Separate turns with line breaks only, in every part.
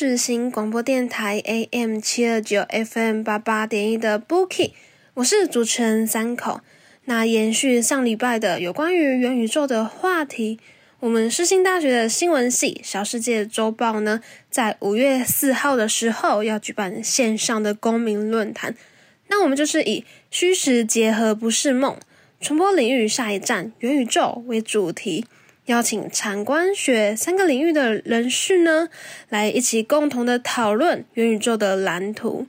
世新广播电台 AM 七二九 FM 八八点一的 Bookie，我是主持人三口。那延续上礼拜的有关于元宇宙的话题，我们世新大学的新闻系小世界周报呢，在五月四号的时候要举办线上的公民论坛。那我们就是以虚实结合不是梦，传播领域下一站元宇宙为主题。邀请产官学三个领域的人士呢，来一起共同的讨论元宇宙的蓝图。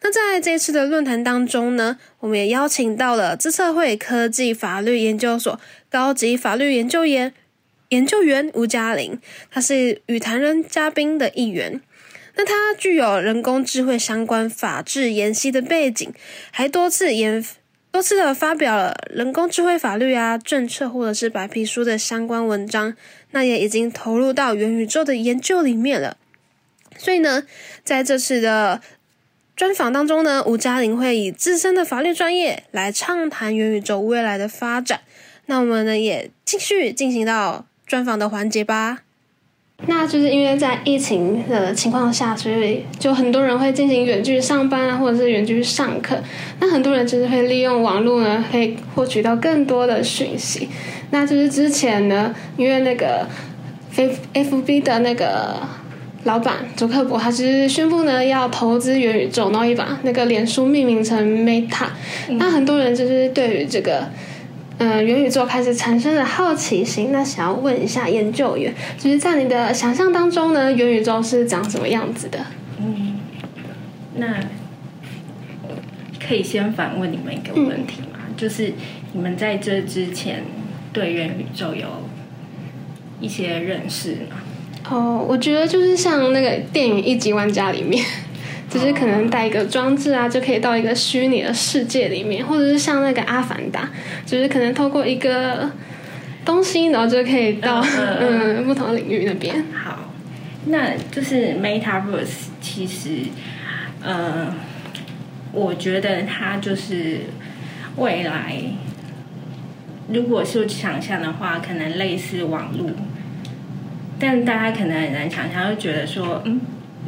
那在这次的论坛当中呢，我们也邀请到了资策会科技法律研究所高级法律研究员研究员吴嘉玲，他是与谈人嘉宾的一员。那他具有人工智慧相关法治研析的背景，还多次研多次的发表了人工智慧法律啊、政策或者是白皮书的相关文章，那也已经投入到元宇宙的研究里面了。所以呢，在这次的专访当中呢，吴嘉玲会以自身的法律专业来畅谈元宇宙未来的发展。那我们呢，也继续进行到专访的环节吧。那就是因为在疫情的情况下，所以就很多人会进行远距上班啊，或者是远距上课。那很多人就是会利用网络呢，可以获取到更多的讯息。那就是之前呢，因为那个 F F B 的那个老板祖克伯，他就是宣布呢要投资元宇宙，然后也把那个脸书命名成 Meta。那很多人就是对于这个。嗯，元宇宙开始产生了好奇心。那想要问一下研究员，就是在你的想象当中呢，元宇宙是长什么样子的？
嗯，那可以先反问你们一个问题吗？就是你们在这之前对元宇宙有一些认识吗？
哦，我觉得就是像那个电影《一级玩家》里面。只是可能带一个装置啊，就可以到一个虚拟的世界里面，或者是像那个《阿凡达》，就是可能透过一个东西，然后就可以到嗯不同领域那边。
好，那就是 Metaverse，其实呃，我觉得它就是未来，如果是想象的话，可能类似网络，但大家可能很难想象，就觉得说，嗯。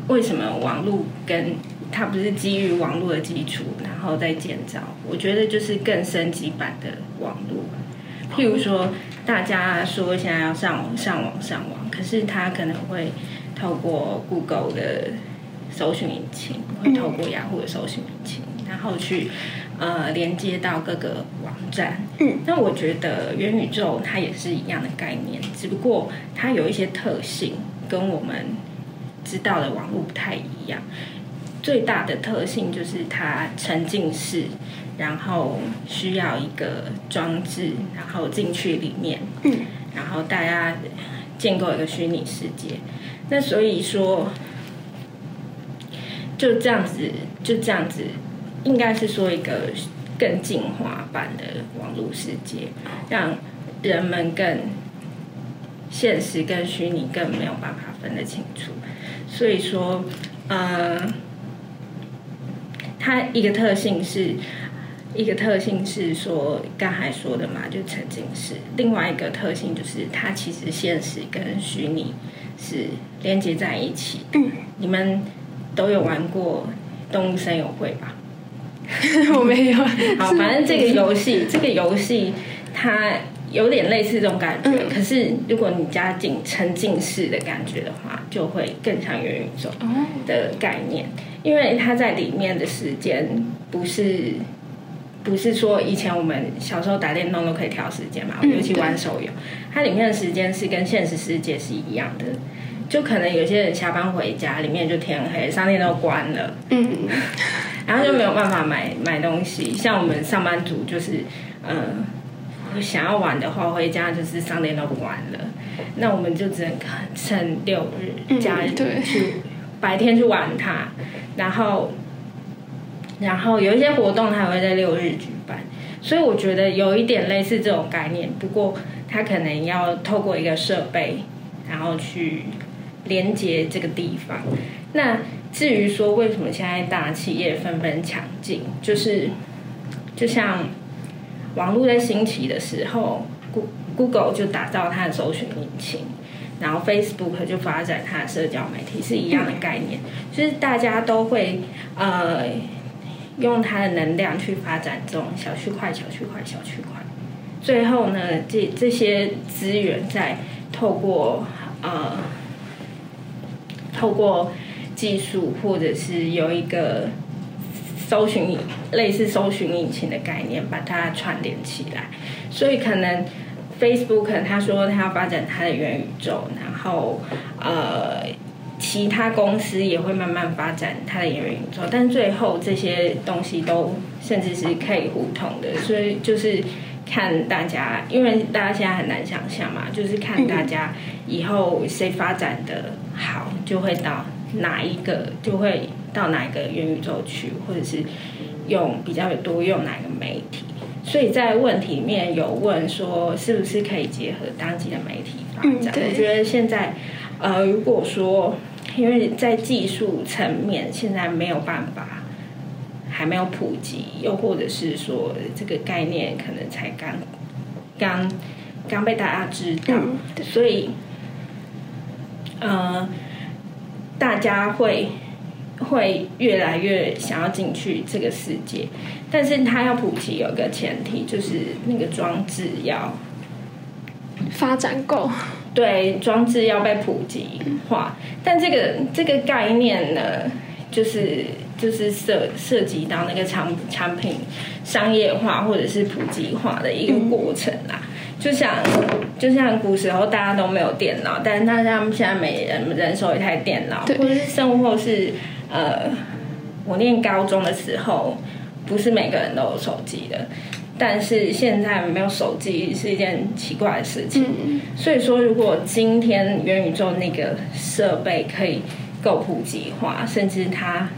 为什么网络跟它不是基于网络的基础，然后再建造？我觉得就是更升级版的网络。譬如说，大家说现在要上网、上网、上网，可是它可能会透过 Google 的搜寻引擎，会透过雅虎的搜寻引擎，然后去呃连接到各个网站。
嗯，
那我觉得元宇宙它也是一样的概念，只不过它有一些特性跟我们。知道的网络不太一样，最大的特性就是它沉浸式，然后需要一个装置，然后进去里面，
嗯，
然后大家建构一个虚拟世界。那所以说，就这样子，就这样子，应该是说一个更进化版的网络世界，让人们更现实跟虚拟更没有办法分得清楚。所以说，呃，它一个特性是，一个特性是说刚才说的嘛，就沉浸式。另外一个特性就是，它其实现实跟虚拟是连接在一起。
嗯，
你们都有玩过动物森友会吧？
我没有。
好，反正这个游戏，这个游戏它。有点类似这种感觉，可是如果你加进沉浸式的感觉的话，就会更像元宇宙的概念。因为它在里面的时间不是不是说以前我们小时候打电动都可以调时间嘛，
嗯
尤其玩手游，它里面的时间是跟现实世界是一样的。就可能有些人下班回家，里面就天黑，商店都关了，
嗯，
然后就没有办法买买东西。像我们上班族就是，呃，想要玩的话，回家就是商店都关了，那我们就只能趁六日
嗯
假日
对。
去白天去玩它，然后然后有一些活动它还会在六日举办，所以我觉得有一点类似这种概念，不过它可能要透过一个设备，然后去连接这个地方。那至于说为什么现在大企业纷纷抢进，就是就像网络在兴起的时候，Goo-，Google 就打造它的搜寻引擎，然后 Facebook 就发展它的社交媒体，是一样的概念，就是大家都会呃用它的能量去发展这种小区块、小区块、小区块，最后呢，这这些资源再透过呃透过技术或者是有一个搜寻引类似搜寻引擎的概念，把它串联起来。所以可能 Facebook 他说他要发展他的元宇宙，然后呃其他公司也会慢慢发展它的元宇宙，但最后这些东西都甚至是可以互通的，所以就是。看大家，因为大家现在很难想象嘛，就是看大家以后谁发展的好，就会到哪一个，就会到哪一个元宇宙去，或者是用比较多用哪个媒体。所以在问题里面有问说，是不是可以结合当今的媒体发展？
嗯
我觉得现在，呃，如果说因为在技术层面现在没有办法。还没有普及，又或者是说这个概念可能才刚刚刚被大家知道，
嗯
所以呃，大家会会越来越想要进去这个世界，但是它要普及有一个前提，就是那个装置要
发展够，
对装置要被普及化，但这个这个概念呢，就是就是涉涉及到那个产产品商业化或者是普及化的一个过程啦。就像就像古时候大家都没有电脑，但是大家现在每人人手一台电脑，或者是生活是呃，我念高中的时候，不是每个人都有手机的。但是现在没有手机是一件奇怪的事情，
嗯
所以说，如果今天元宇宙那个设备可以够普及化，甚至它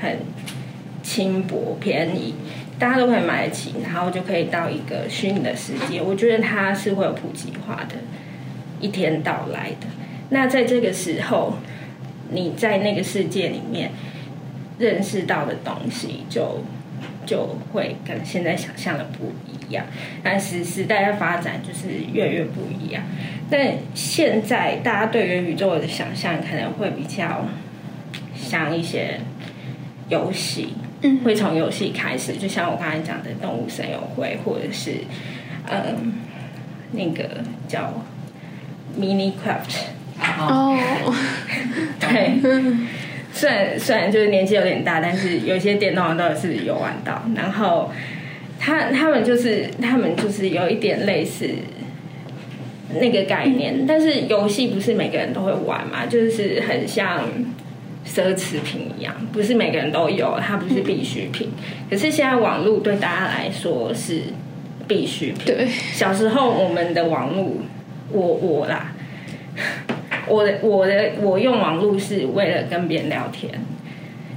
很轻薄便宜，大家都可以买得起，然后就可以到一个虚拟的世界，我觉得它是会有普及化的一天到来的。那在这个时候，你在那个世界里面认识到的东西就。就会跟现在想象的不一样，但是时代的发展就是越来越不一样。但现在大家对元宇宙的想象可能会比较像一些游戏，
嗯
会从游戏开始，就像我刚才讲的《动物森友会》，或者是嗯那个叫 Mini Craft，
哦，
对。虽然虽然就是年纪有点大，但是有些电动都是有玩到。然后他他们就是他们就是有一点类似那个概念，但是游戏不是每个人都会玩嘛，就是很像奢侈品一样，不是每个人都有，它不是必需品。可是现在网络对大家来说是必需品。
对，
小时候我们的网络，我我啦。我的我的我用网络是为了跟别人聊天，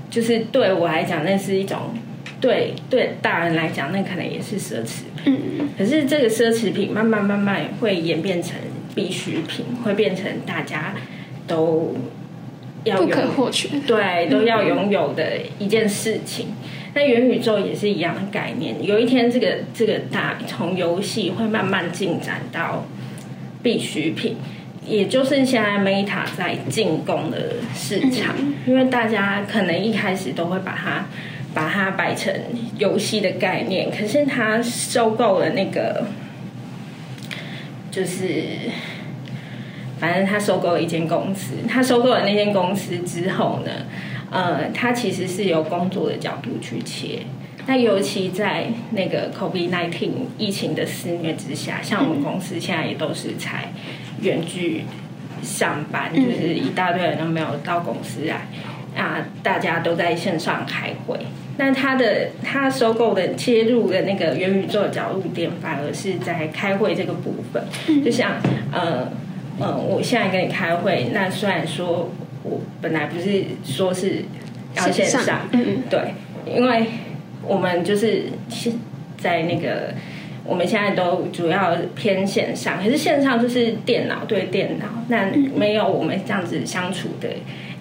就是对我来讲，那是一种对对大人来讲，那可能也是奢侈品。
嗯
可是这个奢侈品慢慢慢慢会演变成必需品，会变成大家都要
不可或缺，
对都要拥有的一件事情。那元宇宙也是一样的概念，有一天这个这个大从游戏会慢慢进展到必需品。也就是现在 Meta 在进攻的市场，因为大家可能一开始都会把它把它摆成游戏的概念，可是它收购了那个，就是反正他收购了一间公司，他收购了那间公司之后呢，呃，它其实是由工作的角度去切。那尤其在那个 COVID-19 疫情的肆虐之下，像我们公司现在也都是采远距上班，就是一大堆人都没有到公司来，啊，大家都在线上开会。那他的他收购的切入的那个元宇宙的角度点，反而是在开会这个部分。就像呃呃，我现在跟你开会，那虽然说我本来不是说是要线
线上
上，
嗯嗯
对，因为我们就是现在那个。我们现在都主要偏线上，可是线上就是电脑对电脑，那没有我们这样子相处的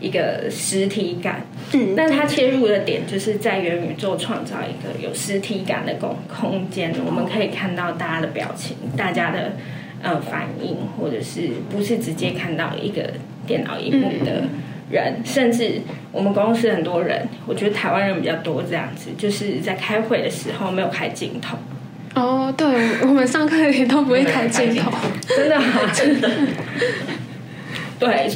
一个实体感。
嗯，
那它切入的点就是在元宇宙创造一个有实体感的空空间，我们可以看到大家的表情、大家的呃反应，或者是不是直接看到一个电脑荧幕的人，甚至我们公司很多人，我觉得台湾人比较多这样子，就是在开会的时候没有开镜头，
哦，对，我们上课也都不会开镜头，
真的啊？真的。对，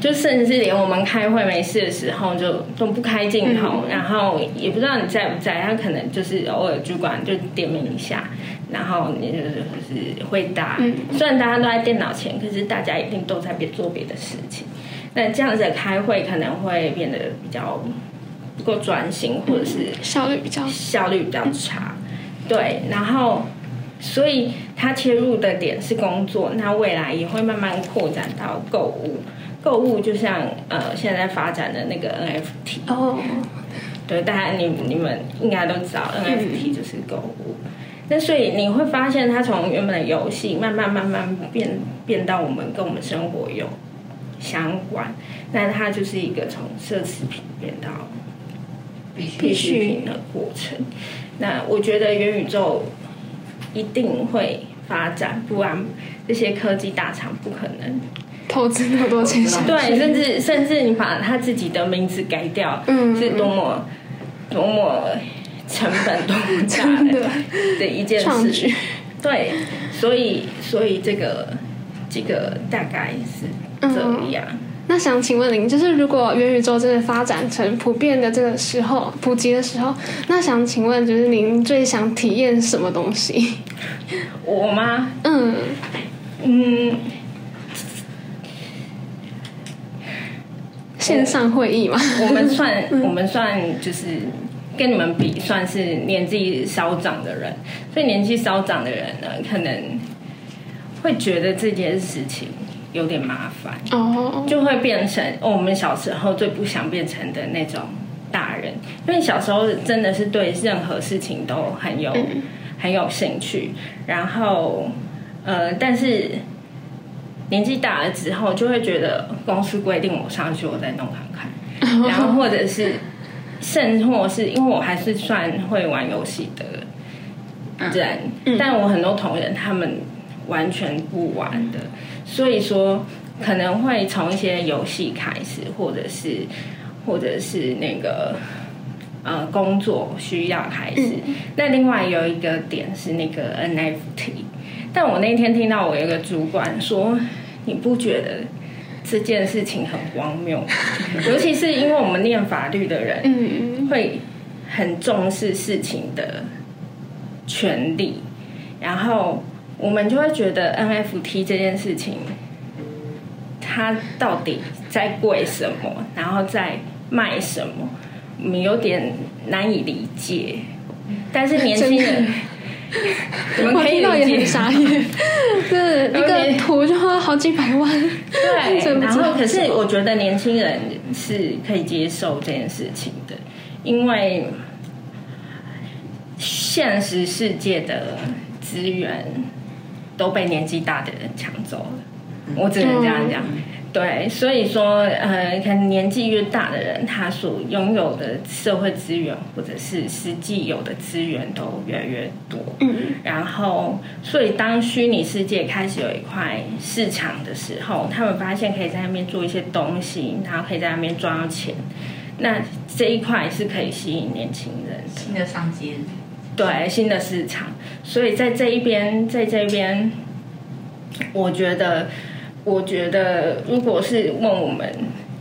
就甚至连我们开会没事的时候，就都不开镜头，然后也不知道你在不在，他可能就是偶尔主管就点名一下，然后你就是就是回答。虽然大家都在电脑前，可是大家一定都在别做别的事情。那这样子的开会可能会变得比较不够专心，或者是
效率比较
效率比较差。对，然后所以他切入的点是工作，那未来也会慢慢扩展到购物。购物就像呃现在发展的那个 NFT，
哦，
对，大家你你们应该都知道 NFT 就是购物。那所以你会发现，它从原本的游戏慢慢慢慢变变到我们跟我们生活有相关，那它就是一个从奢侈品变到
必
需品的过程。那我觉得元宇宙一定会发展，不然这些科技大厂不可能。
投资那么多钱，
对，甚至甚至你把他自己的名字改掉，
嗯
是多么多么成本多么大
的
的一件事。对，所以所以这个这个大概是这样。
那想请问您，就是如果元宇宙真的发展成普遍的这个时候，普及的时候，那想请问，就是您最想体验什么东西？
我吗？
嗯，
嗯，
线上会议嘛？
我们算我们算就是跟你们比，算是年纪稍长的人，所以年纪稍长的人呢，可能会觉得这件事情有点麻烦。
哦，
就会变成、哦我们小时候最不想变成的那种大人，因为小时候真的是对任何事情都很有、很有兴趣，然后呃，但是年纪大了之后，就会觉得公司规定我上去，我再弄看看，然后或者是甚或是因为我还是算会玩游戏的人，但我很多同仁他们完全不玩的，所以说可能会从一些游戏开始，或者是或者是那个呃工作需要开始。那另外有一个点是那个 NFT，但我那天听到我有一个主管说，你不觉得？这件事情很荒谬，尤其是因为我们念法律的人，
嗯，
会很重视事情的权利，然后我们就会觉得 NFT 这件事情，它到底在贵什么，然后在卖什么，我们有点难以理解。但是年轻人，你们可以
到也很。傻眼，这一个图就花好几百万，
对，然后可是我觉得年轻人是可以接受这件事情的，因为现实世界的资源都被年纪大的人抢走了，我只能这样讲。对，所以说，呃，可能年纪越大的人，他所拥有的社会资源或者是实际有的资源都越来越多。
嗯，
然后，所以当虚拟世界开始有一块市场的时候，他们发现可以在那边做一些东西，然后可以在那边赚到钱。那这一块是可以吸引年轻人的。
新的商机，
对新的市场，所以在这一边，在这边，我觉得，我觉得，如果是问我们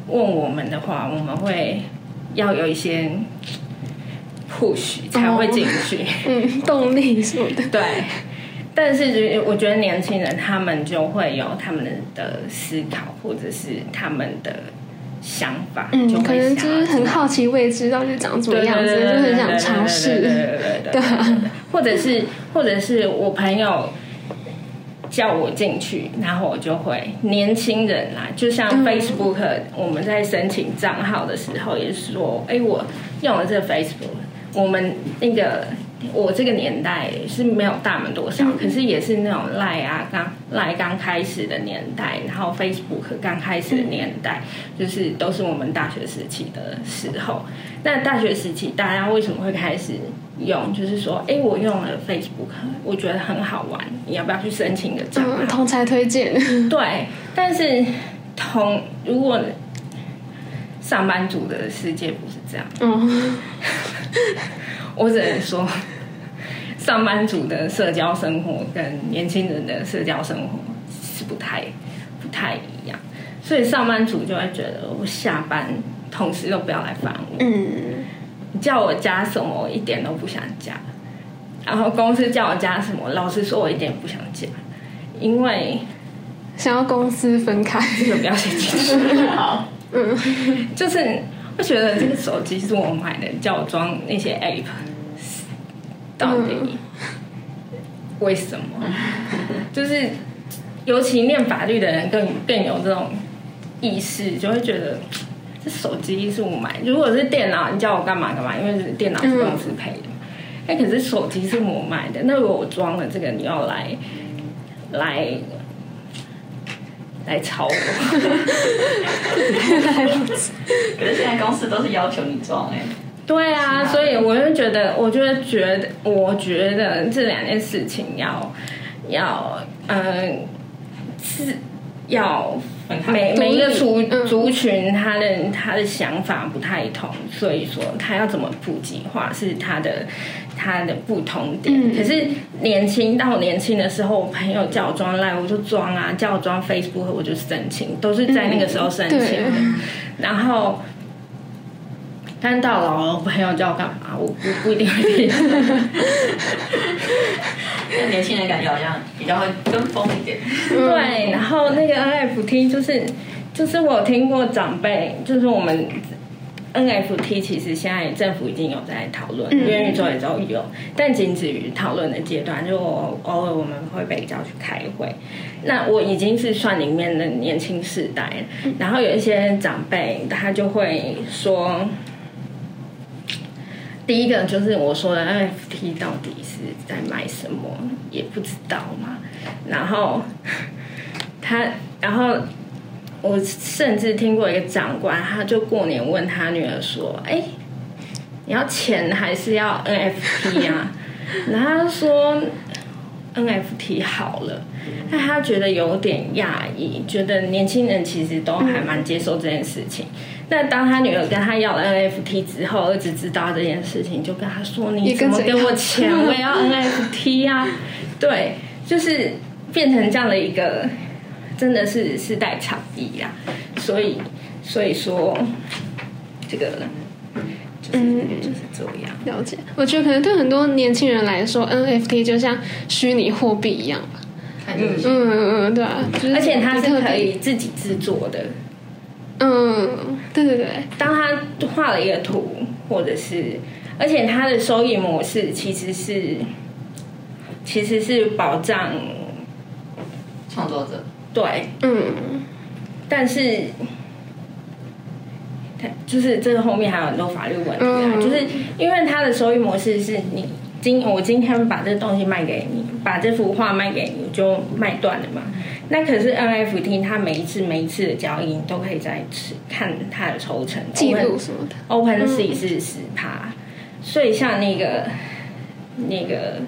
问我们的话，我们会要有一些 push 才会进去。
嗯，动力什么的。
对，但是我觉得年轻人他们就会有他们的思考，或者是他们的想法，
嗯，
就
可能就是很好
奇，
未知到底长什么样子，就很想尝试。
对对对 或者是或者是我朋友。叫我进去，然后我就会年轻人啦，就像
嗯
Facebook，、我们在申请账号的时候也是说，哎，我用了这个 Facebook，我们那个我这个年代是没有大门多少，可是也是那种赖啊刚赖刚开始的年代，然后 Facebook 刚开始的年代，就是都是我们大学时期的时候。那大学时期大家为什么会开始用？就是说，哎，我用了 Facebook，我觉得很好玩，你要不要去申请个账号？
嗯，同才推荐。
对，但是同如果上班族的世界不是这样，
嗯，
我只能说，上班族的社交生活跟年轻人的社交生活是不太不太一样，所以上班族就会觉得我下班同事都不要来烦我，
嗯，
你叫我加什么我一点都不想加，然后公司叫我加什么，老实说我一点也不想加，因为
想要公司分开。
这个不要写进去。
好，
就是我觉得这个手机是我买的，叫我装那些 app，到底为什么？就是尤其念法律的人更更有这种意识，就会觉得这手机是我买。如果是电脑，你叫我干嘛干嘛，因为是电脑是公司配的。哎、可是手机是我买的，那如果我装了这个，你要来来来吵我？
可是现在公司都是要求你装哎、
对啊，所以我就觉得，我就会觉得，我觉得这两件事情要要嗯、是要每每一个族
嗯。
族群他的他的想法不太同，所以说他要怎么普及化是他的他的不同点。
嗯
可是年轻到年轻的时候，我朋友叫我装 Line 我就装啊，叫我装 Facebook 我就申请，都是在那个时候申请的。
对
然后，但到老了，我朋友叫我干嘛，我不不一定会听。
那年轻人感觉好像比较会跟风一点。
对，然后那个 NFT 就是就是我有听过长辈，就是我们 NFT 其实现在政府已经有在讨论，
嗯
元宇宙也都有，但仅止于讨论的阶段。就我偶尔我们会被叫去开会，那我已经是算里面的年轻世代了，然后有一些长辈他就会说。第一个就是我说的 NFT 到底是在卖什么，也不知道嘛。然后他，然后我甚至听过一个长官，他就过年问他女儿说：“哎，你要钱还是要 NFT 啊？” 然后他就说 NFT 好了，但他觉得有点讶异，觉得年轻人其实都还蛮接受这件事情。那当他女儿跟他要了 NFT 之后，儿子知道这件事情，就跟他说：“你怎么给我钱？我也要 NFT 啊！”对，就是变成这样的一个，真的是世代差异啦。所以，所以说这个就是、
嗯
就是这样。
了解，我觉得可能对很多年轻人来说，NFT 就像虚拟货币一样吧。嗯嗯嗯，对啊，就是
而且它是可以自己制作的。
嗯，对对对，
当他画了一个图，或者是，而且他的收益模式其实是，其实是保障
创作者，
对，
嗯。
但是，它就是这个后面还有很多法律问题啊，
嗯。
就是因为它的收益模式是你今我今天把这东西卖给你，把这幅画卖给你就卖断了嘛。那可是 NFT 它每一次每一次的交易，你都可以在吃看它的抽成
记录什么的
，Open Sea 是十趴，所以像那个那个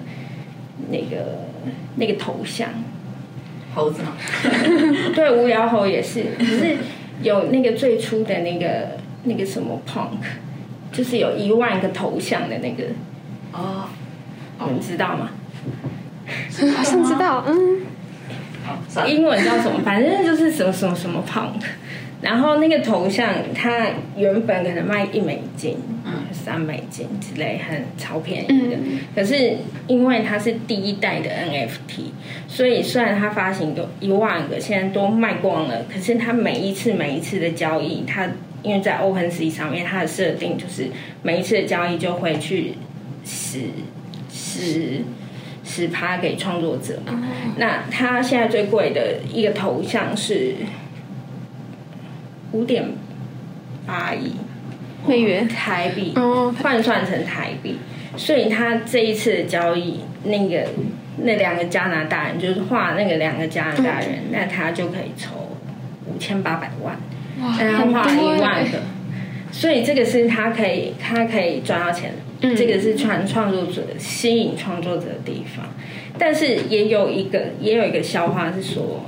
那个那个头像，
猴子嘛，
对，无聊猴也是，可是有那个最初的那个那个什么 Punk，就是有一万个头像的那个，
哦，
你们知道吗？
好像知道，嗯。
英文叫什么？反正就是什么什么什么 Punk，然后那个头像，它原本可能卖一美金、三美金之类，很超便宜的。可是因为它是第一代的 NFT，所以虽然它发行有一万个，现在都卖光了，可是它每一次每一次的交易，它因为在 OpenSea 上面，它的设定就是每一次的交易就会去十十十趴给创作者嘛。那它现在最贵的一个头像是五点八亿
美元
台币，
哦。
换算成台币，所以他这一次的交易，那个那两个加拿大人就是画那个两个加拿大人，那他就可以抽五千八百万，
哇，
然后画一万
欸
个，所以这个是他可以他可以赚到钱的。
嗯。
这个是创创作者吸引创作者的地方，但是也有一个也有一个笑话是说，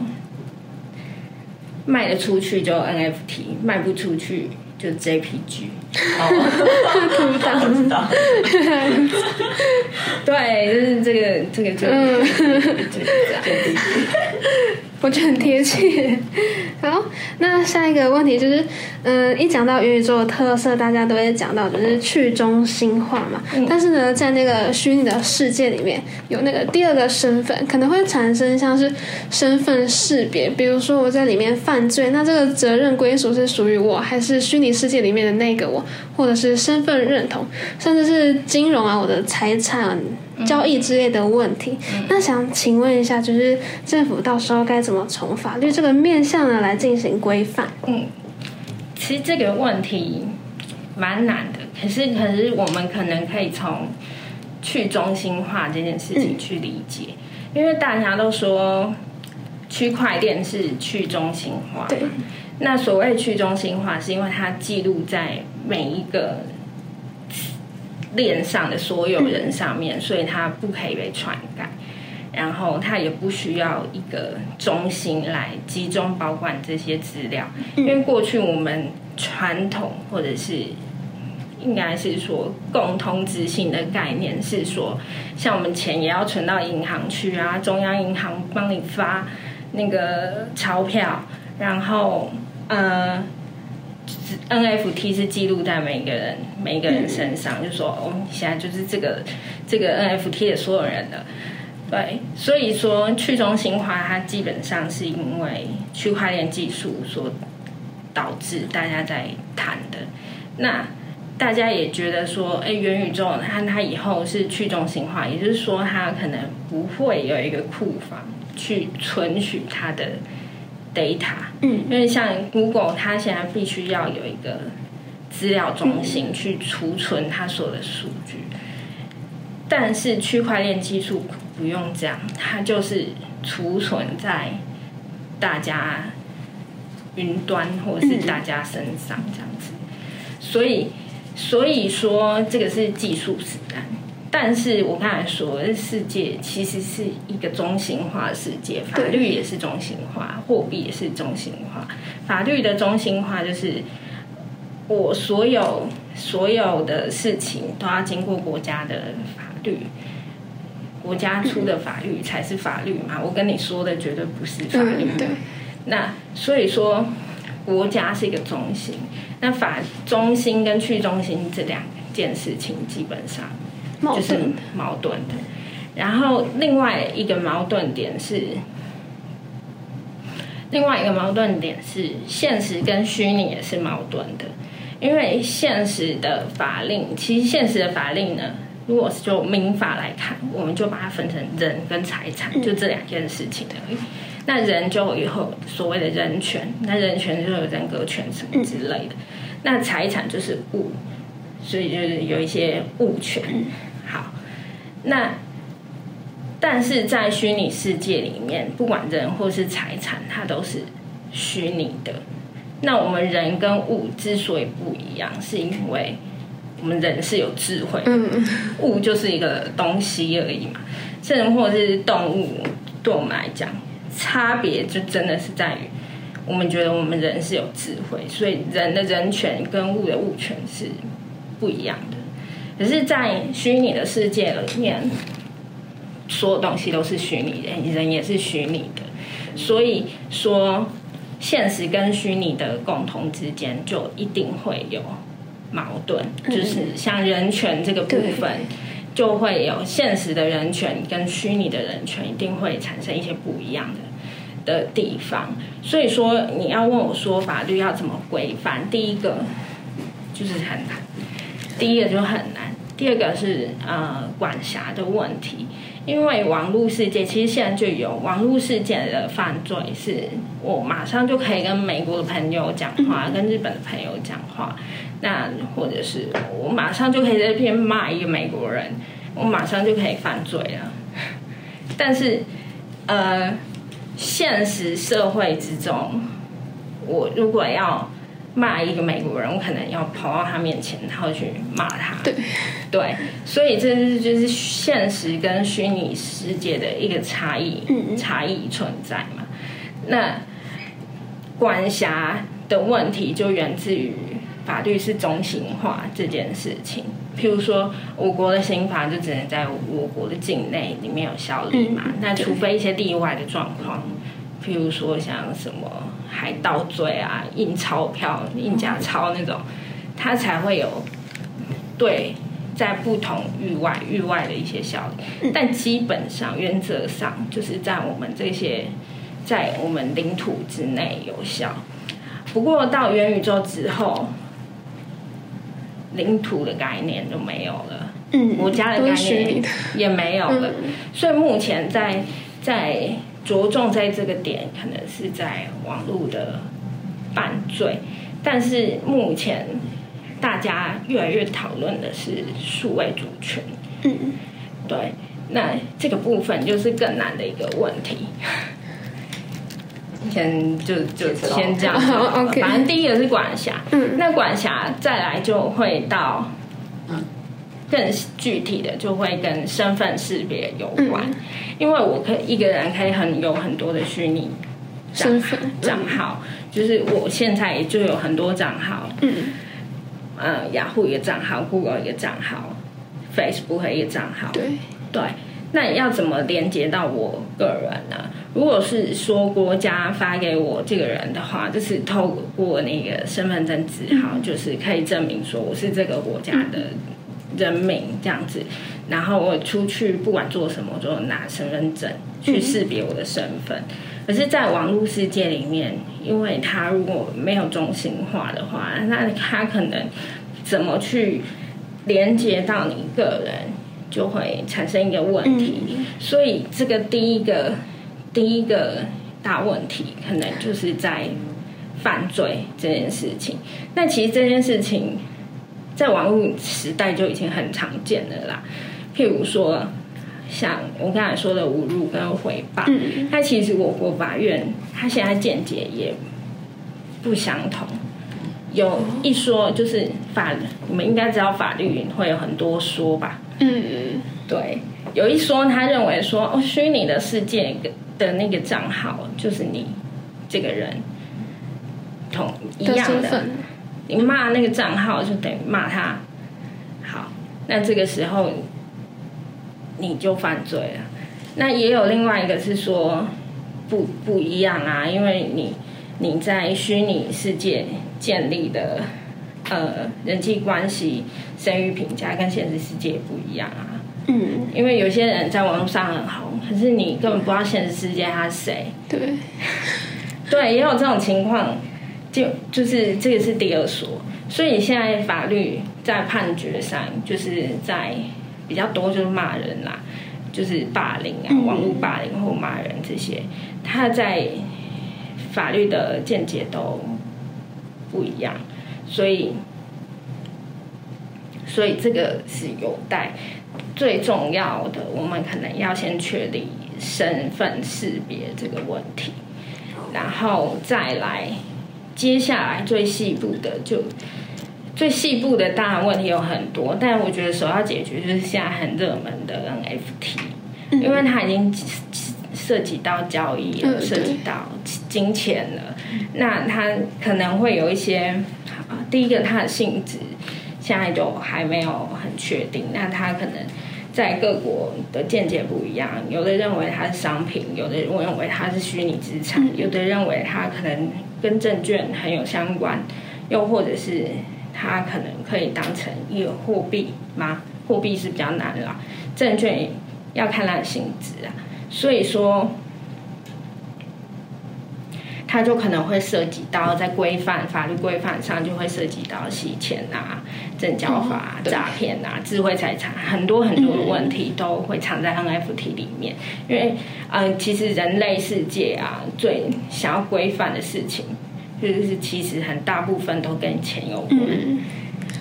卖得出去就 NFT，卖不出去就 JPG。
哦，
图档
我知道，
对，就是这个这个就、
嗯
就这样。
我觉得很贴切。好，那下一个问题就是，嗯、一讲到元宇宙的特色，大家都会讲到就是去中心化嘛。但是呢，在那个虚拟的世界里面，有那个第二个身份，可能会产生像是身份识别，比如说我在里面犯罪，那这个责任归属是属于我，还是虚拟世界里面的那个我，或者是身份认同，甚至是金融啊，我的财产。交易之类的问题，那想请问一下，就是政府到时候该怎么从法律这个面向呢来进行规范？
嗯，其实这个问题蛮难的，可是可是我们可能可以从去中心化这件事情去理解，因为大家都说区块链是去中心化
对，
那所谓去中心化，是因为它记录在每一个链上的所有人上面，所以它不可以被篡改。然后它也不需要一个中心来集中保管这些资料，因为过去我们传统或者是应该是说共通知性的概念是说，像我们钱也要存到银行去啊，中央银行帮你发那个钞票，然后呃。NFT 是记录在每个人每一个人身上，就说哦，你现在就是这个这个 NFT 的所有人的，对，所以说去中心化它基本上是因为区块链技术所导致大家在谈的。那大家也觉得说，哎，元宇宙它它以后是去中心化，也就是说它可能不会有一个库房去存取它的 data。
嗯，
因为像 Google，它现在必须要有一个资料中心去储存它所有的数据。但是区块链技术不用这样，它就是储存在大家云端或者是大家身上这样子。所以，所以说这个是技术实战。但是我刚才说，这世界其实是一个中心化的世界，法律也是中心化，货币也是中心化。法律的中心化就是我所有所有的事情都要经过国家的法律，国家出的法律才是法律嘛。我跟你说的绝对不是法律。
嗯，对，
那所以说，国家是一个中心，那法中心跟去中心这两件事情基本上就是
矛盾
矛盾的。然后另外一个矛盾点是，另外一个矛盾点是现实跟虚拟也是矛盾的，因为现实的法令，其实现实的法令呢，如果是就民法来看，我们就把它分成人跟财产，就这两件事情而已。那人就以后所谓的人权，那人权就有人格权什么之类的。那财产就是物，所以就是有一些物权。好，那但是在虚拟世界里面，不管人或是财产，它都是虚拟的。那我们人跟物之所以不一样，是因为我们人是有智慧，
嗯，
物就是一个东西而已嘛。人或者是动物，对我们来讲，差别就真的是在于，我们觉得我们人是有智慧，所以人的人权跟物的物权是不一样的。可是，在虚拟的世界里面，所有东西都是虚拟的，人也是虚拟的。所以说，现实跟虚拟的共同之间就一定会有矛盾，就是像人权这个部分，就会有现实的人权跟虚拟的人权一定会产生一些不一样的。的地方，所以说你要问我说法律要怎么规范，第一个就是很难，第一个就很难，第二个是呃管辖的问题，因为网络世界其实现在就有网络世界的犯罪，是我马上就可以跟美国的朋友讲话，跟日本的朋友讲话，那或者是我马上就可以在这边骂一个美国人，我马上就可以犯罪了，但是呃。现实社会之中，我如果要骂一个美国人，我可能要跑到他面前，然后去骂他。
对，
对，所以这是就是现实跟虚拟世界的一个差异，差异存在嘛。那管辖的问题就源自于法律是中心化这件事情。譬如说，我国的刑法就只能在我国的境内里面有效力嘛？那除非一些例外的状况，譬如说像什么海盗罪啊、印钞票、印假钞那种，它才会有对在不同域外域外的一些效力。但基本上原则上就是在我们这些在我们领土之内有效。不过到元宇宙之后。领土的概念就没有了，
嗯，
国家的概念也没有了，所以目前在在着重在这个点，可能是在网络的犯罪，但是目前大家越来越讨论的是数位主权，
嗯，
对，那这个部分就是更难的一个问题。先就就先这样，反正第一个是管辖，嗯。那管辖再来就会到，更具体的就会跟身份识别有关，因为我可以一个人可以很有很多的虚拟
身份
账号，就是我现在也就有很多账号，
嗯，
呃，雅虎一个账号，Google 一个账号，Facebook 一个账号，
对。
对。那要怎么连接到我个人呢？如果是说国家发给我这个人的话，就是透过那个身份证字号，就是可以证明说我是这个国家的人名这样子。然后我出去不管做什么，我就拿身份证去识别我的身份。可是，在网络世界里面，因为它如果没有中心化的话，那它可能怎么去连接到你个人？就会产生一个问题，所以这个第一个第一个大问题，可能就是在犯罪这件事情。那其实这件事情在网络时代就已经很常见了啦。譬如说，像我刚才说的侮辱跟诽谤，它其实我国法院它现在见解也不相同。有一说就是法，你们应该知道法律会有很多说吧。
嗯，
对，有一说，他认为说，哦，虚拟的世界的那个账号就是你这个人同一样的，你骂那个账号就等于骂他。好，那这个时候你就犯罪了。那也有另外一个是说不不一样啊，因为你你在虚拟世界建立的。呃，人际关系、声誉评价跟现实世界不一样啊。
嗯，
因为有些人在网络上很红，可是你根本不知道现实世界他是谁。
对，
对，也有这种情况。就就是这个是第二说，所以现在法律在判决上，就是在比较多就是骂人啦，就是霸凌啊，网络霸凌或骂人这些，他在法律的见解都不一样。所以，所以这个是有待最重要的，我们可能要先确立身份识别这个问题，然后再来接下来最细部的，就最细部的当然问题有很多，但我觉得首要解决就是现在很热门的 NFT，因为它已经涉及到交易了，涉及到金钱了，那它可能会有一些。第一个，它的性质现在就还没有很确定。那它可能在各国的见解不一样，有的认为它是商品，有的我认为它是虚拟资产，有的认为它可能跟证券很有相关，又或者是它可能可以当成一个货币吗？货币是比较难啦，证券要看它的性质啊，所以说。它就可能会涉及到在规范法律规范上，就会涉及到洗钱啊、证交法、诈骗啊、智慧财产，很多很多的问题都会藏在 NFT 里面。因为，嗯，其实人类世界啊，最想要规范的事情，就是其实很大部分都跟钱有关。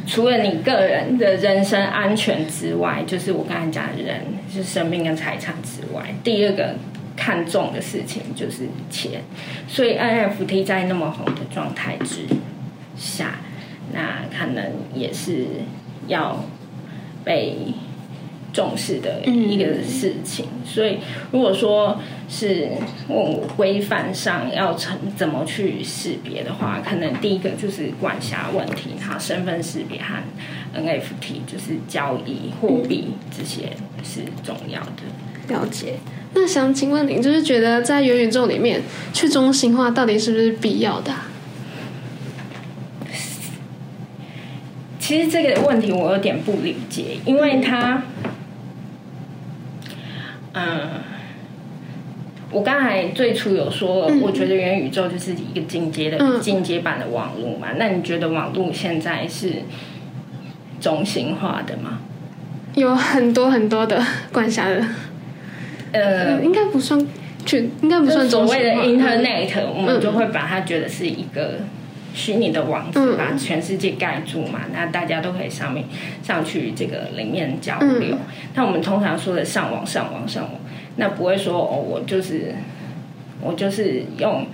除了你个人的人身安全之外，就是我刚才讲的人，就是生命跟财产之外，第二个。看重的事情就是钱，所以 NFT 在那么红的状态之下，那可能也是要被重视的一个事情。所以，如果说是问我规范上要成怎么去识别的话，可能第一个就是管辖问题，它身份识别和 NFT 就是交易货币这些是重要的。
了解。那想请问您，就是觉得在元宇宙里面去中心化到底是不是必要的？
其实这个问题我有点不理解，因为它，嗯，我刚才最初有说，我觉得元宇宙就是一个进阶的进阶版的网络嘛。那你觉得网络现在是中心化的吗？
有很多很多的管辖的。呃，应该不算，全应该不算
所谓的 Internet，我们就会把它觉得是一个虚拟的网址，把全世界盖住嘛。那大家都可以上面上去这个里面交流。那我们通常说的上网、上网、上网，那不会说哦，我就是我就是用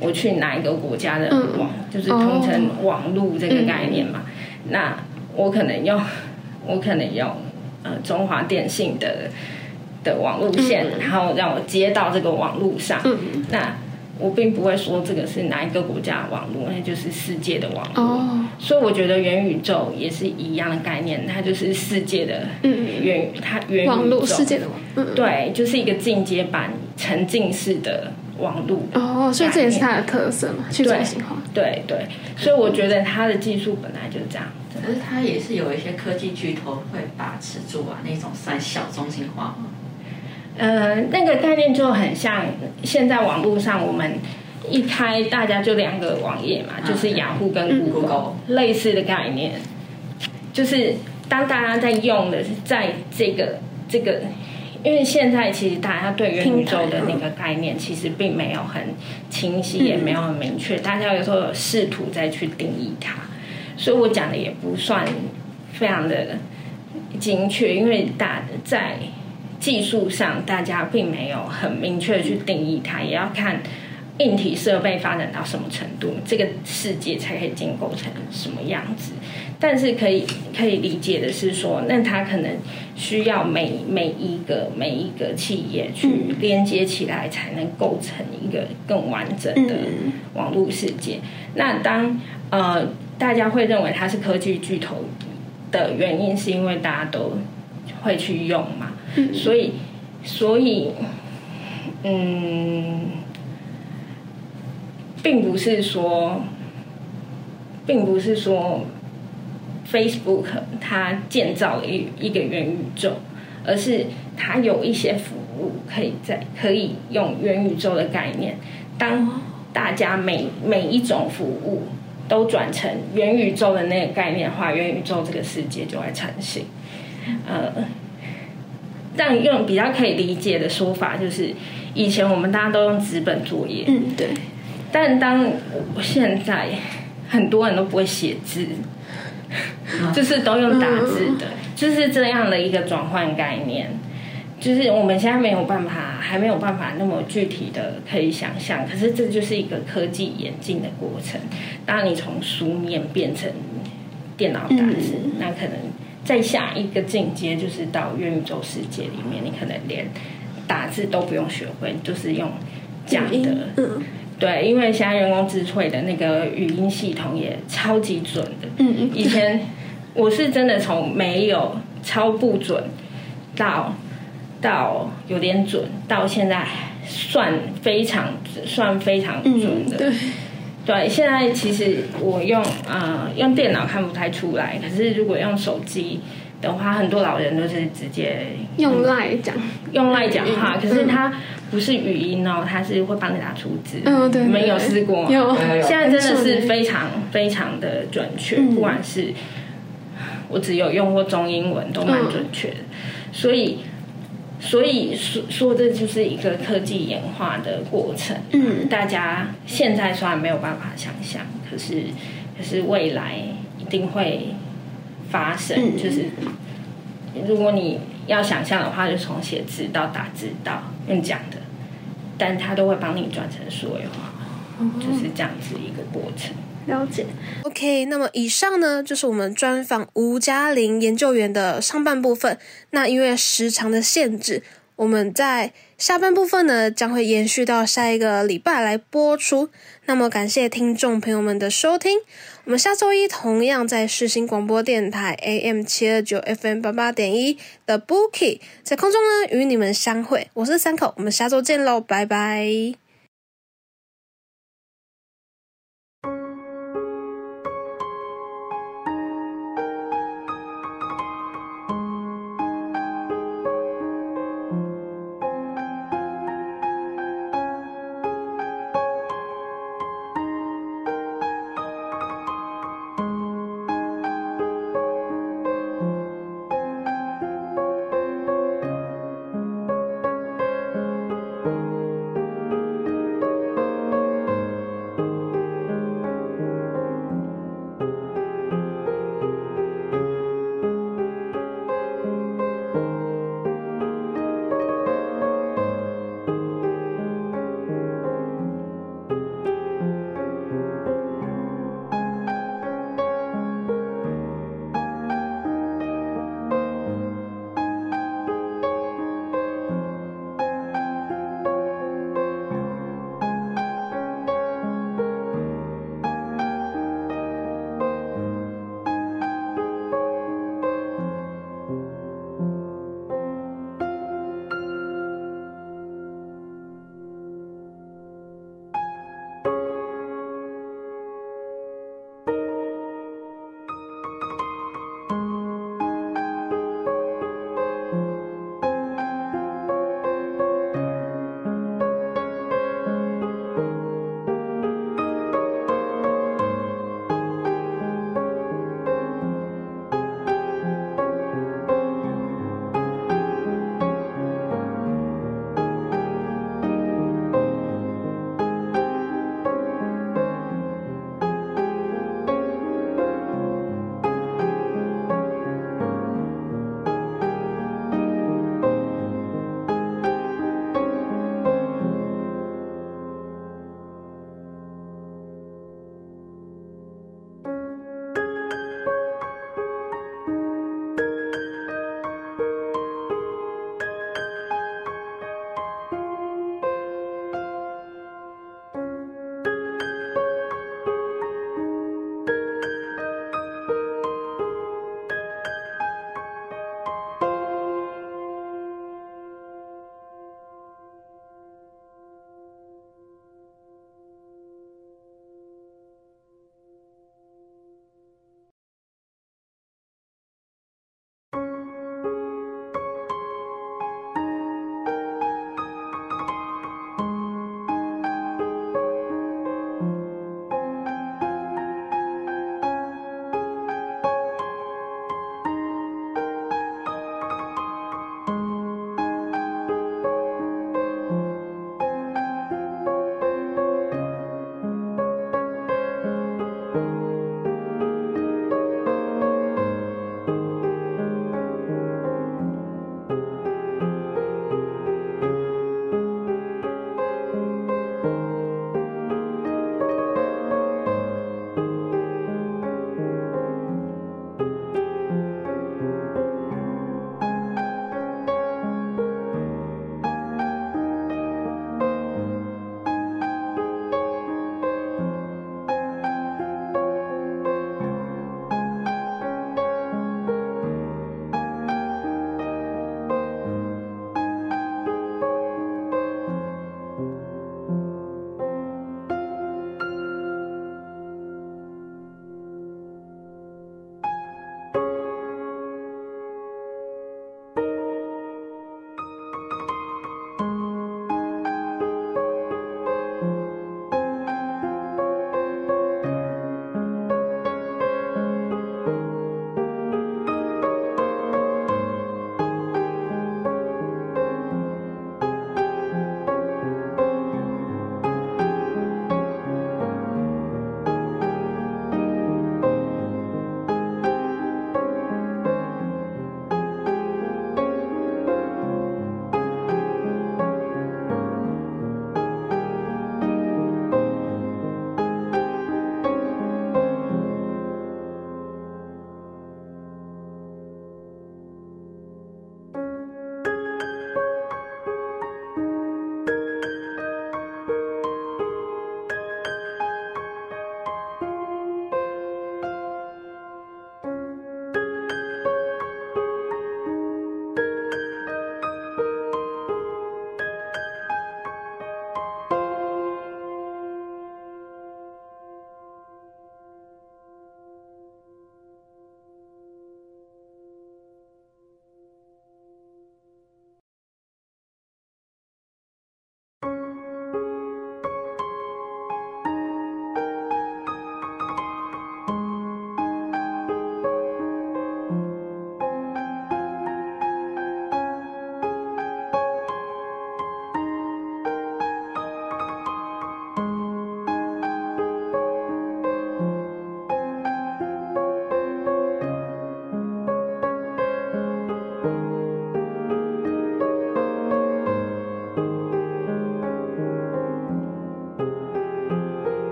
我去哪一个国家的网，就是通称网络这个概念嘛。那我可能用我可能用呃中华电信的。的网路线，然后让我接到这个网路上。那我并不会说这个是哪一个国家的网络，那就是世界的网络。所以我觉得元宇宙也是一样的概念，它就是世界的元，它元
网络世界的网，
对，就是一个进阶版沉浸式的网路。
哦，所以这也是它的特色嘛，去中心化。
对对，所以我觉得它的技术本来就这样。
可是它也是有一些科技巨头会把持住啊，那种算小中心化吗？
呃，那个概念就很像现在网络上我们一开大家就两个网页嘛，就是雅虎跟 Google 类似的概念，就是当大家在用的是在这个这个，因为现在其实大家对元宇宙的那个概念其实并没有很清晰，也没有很明确，大家有时候有试图再去定义它，所以我讲的也不算非常的精确，因为大在。技术上，大家并没有很明确去定义它，也要看硬体设备发展到什么程度，这个世界才可以建构成什么样子。但是可以可以理解的是说，那它可能需要每每一个每一个企业去连接起来，才能构成一个更完整的网络世界。那当呃大家会认为它是科技巨头的原因，是因为大家都会去用嘛？所以，所以，嗯，并不是说，并不是说，Facebook 它建造了一一个元宇宙，而是它有一些服务可以在可以用元宇宙的概念。当大家每每一种服务都转成元宇宙的那个概念的话，元宇宙这个世界就会成型。呃。但用比较可以理解的说法，就是以前我们大家都用纸本作业，
嗯，对。
但当现在很多人都不会写字，就是都用打字的，就是这样的一个转换概念。就是我们现在没有办法，还没有办法那么具体的可以想象。可是这就是一个科技演进的过程。当你从书面变成电脑打字，那可能。再下一个进阶，就是到元宇宙世界里面，你可能连打字都不用学会，就是用讲的。嗯，对，因为现在人工智慧的那个语音系统也超级准的。嗯嗯。以前我是真的从没有超不准，到到有点准，到现在算非常算非常准的。
对。
对，现在其实我用呃用电脑看不太出来，可是如果用手机的话，很多老人都是直接
用赖讲，
用赖讲话，
嗯
可是它不是语音哦，它是会帮你打出字。
嗯对
你们有试过吗？
有
现在真的是非常非常的准确，
嗯
不管是我只有用过中英文，都蛮准确的。所以，所以说说这就是一个科技演化的过程。
嗯
大家现在虽然没有办法想象，可是可是未来一定会发生。
嗯
就是如果你要想象的话，就从写字到打字到用讲的，但他都会帮你转成数位化，就是这样子一个过程。
了解。OK，那么以上呢就是我们专访吴嘉玲研究员的上半部分。那因为时长的限制，我们在下半部分呢将会延续到下一个礼拜来播出。那么感谢听众朋友们的收听，我们下周一同样在世新广播电台 AM 七二九 FM 八八点一的 Bookie 在空中呢与你们相会。我是三口，我们下周见喽，拜拜。